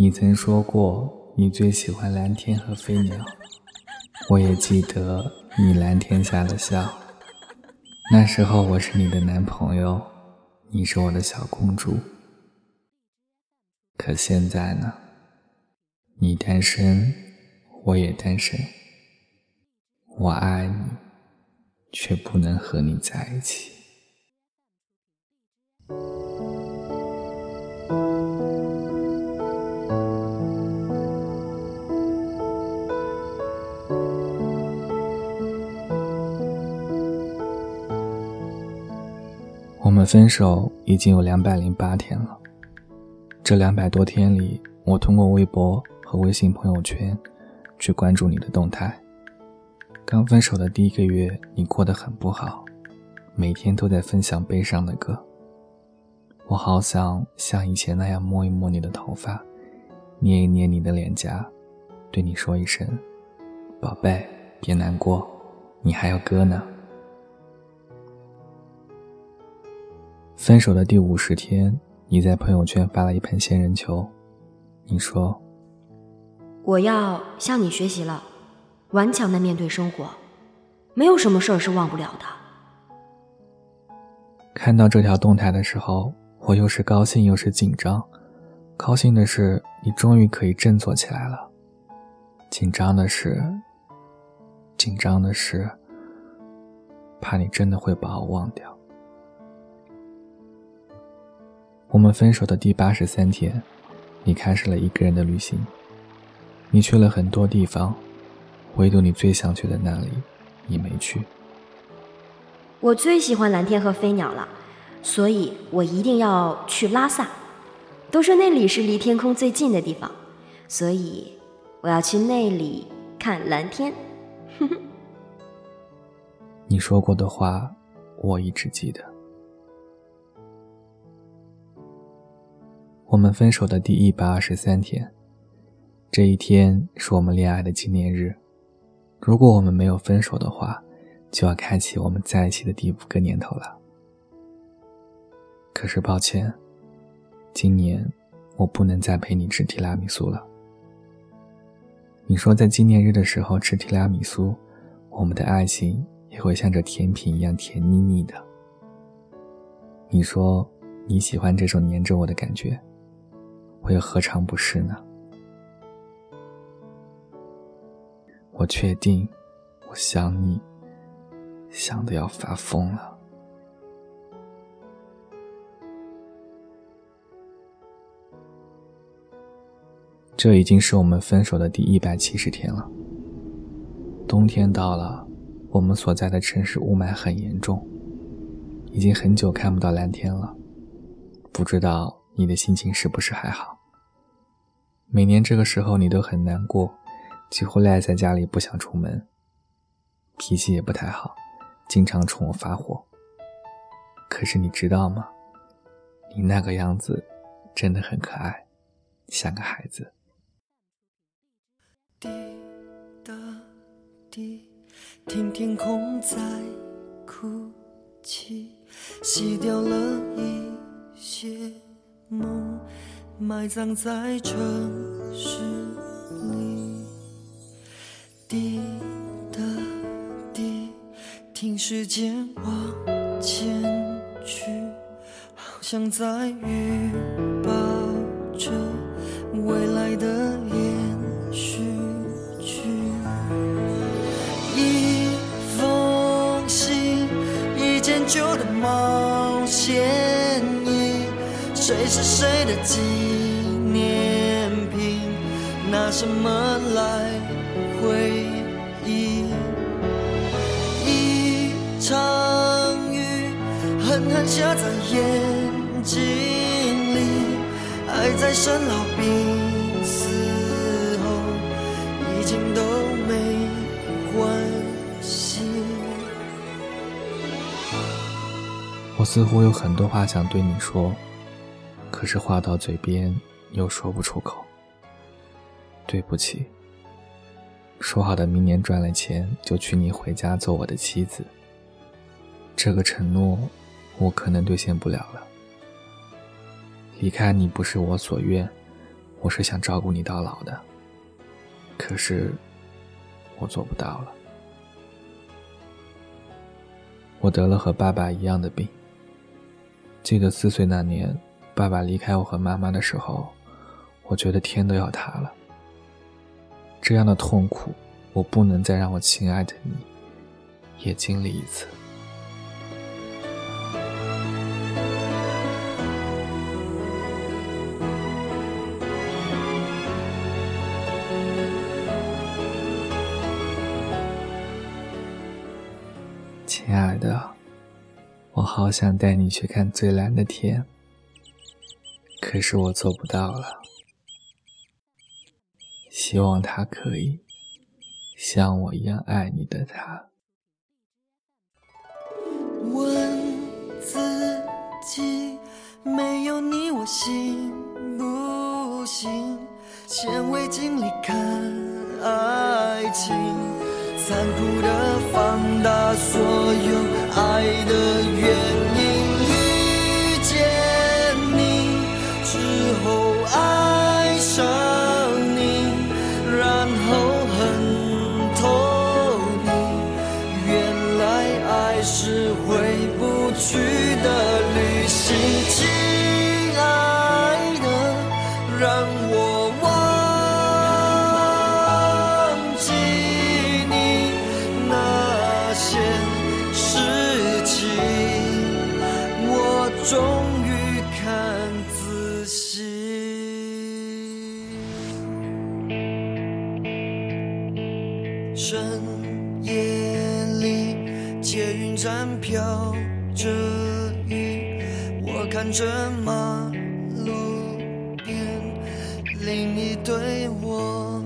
你曾说过你最喜欢蓝天和飞鸟，我也记得你蓝天下的笑。那时候我是你的男朋友，你是我的小公主。可现在呢？你单身，我也单身。我爱你，却不能和你在一起。我们分手已经有两百零八天了。这两百多天里，我通过微博和微信朋友圈去关注你的动态。刚分手的第一个月，你过得很不好，每天都在分享悲伤的歌。我好想像以前那样摸一摸你的头发，捏一捏你的脸颊，对你说一声：“宝贝，别难过，你还有哥呢。”分手的第五十天。你在朋友圈发了一盆仙人球，你说：“我要向你学习了，顽强的面对生活，没有什么事儿是忘不了的。”看到这条动态的时候，我又是高兴又是紧张。高兴的是你终于可以振作起来了，紧张的是，紧张的是，怕你真的会把我忘掉。我们分手的第八十三天，你开始了一个人的旅行。你去了很多地方，唯独你最想去的那里，你没去。我最喜欢蓝天和飞鸟了，所以我一定要去拉萨。都说那里是离天空最近的地方，所以我要去那里看蓝天。你说过的话，我一直记得。我们分手的第一百二十三天，这一天是我们恋爱的纪念日。如果我们没有分手的话，就要开启我们在一起的第五个年头了。可是抱歉，今年我不能再陪你吃提拉米苏了。你说在纪念日的时候吃提拉米苏，我们的爱情也会像这甜品一样甜腻腻的。你说你喜欢这种黏着我的感觉。我又何尝不是呢？我确定，我想你，想的要发疯了。这已经是我们分手的第一百七十天了。冬天到了，我们所在的城市雾霾很严重，已经很久看不到蓝天了。不知道。你的心情是不是还好？每年这个时候你都很难过，几乎赖在家里不想出门，脾气也不太好，经常冲我发火。可是你知道吗？你那个样子真的很可爱，像个孩子。滴答滴，听天空在哭泣，洗掉了一些。梦埋葬在城市里，滴答滴，听时间往前去，好像在预报着未来的延续。一封信，一件旧的冒险。谁是谁的纪念品？拿什么来回忆？一场雨狠狠下在眼睛里，爱在生老病死后已经都没关系。我似乎有很多话想对你说。可是话到嘴边又说不出口。对不起，说好的明年赚了钱就娶你回家做我的妻子，这个承诺我可能兑现不了了。离开你不是我所愿，我是想照顾你到老的，可是我做不到了。我得了和爸爸一样的病。记得四岁那年，爸爸离开我和妈妈的时候，我觉得天都要塌了。这样的痛苦，我不能再让我亲爱的你也经历一次。亲爱的，我好想带你去看最蓝的天，可是我做不到了。希望他可以像我一样爱你的他。问自己，没有你我行不行？先为经历看爱情，残酷的放大所有爱的是回不去的旅行，亲爱的，让我忘记你那些事情，我终于看仔细。深夜，捷运站飘着雨，我看着马路边另一对我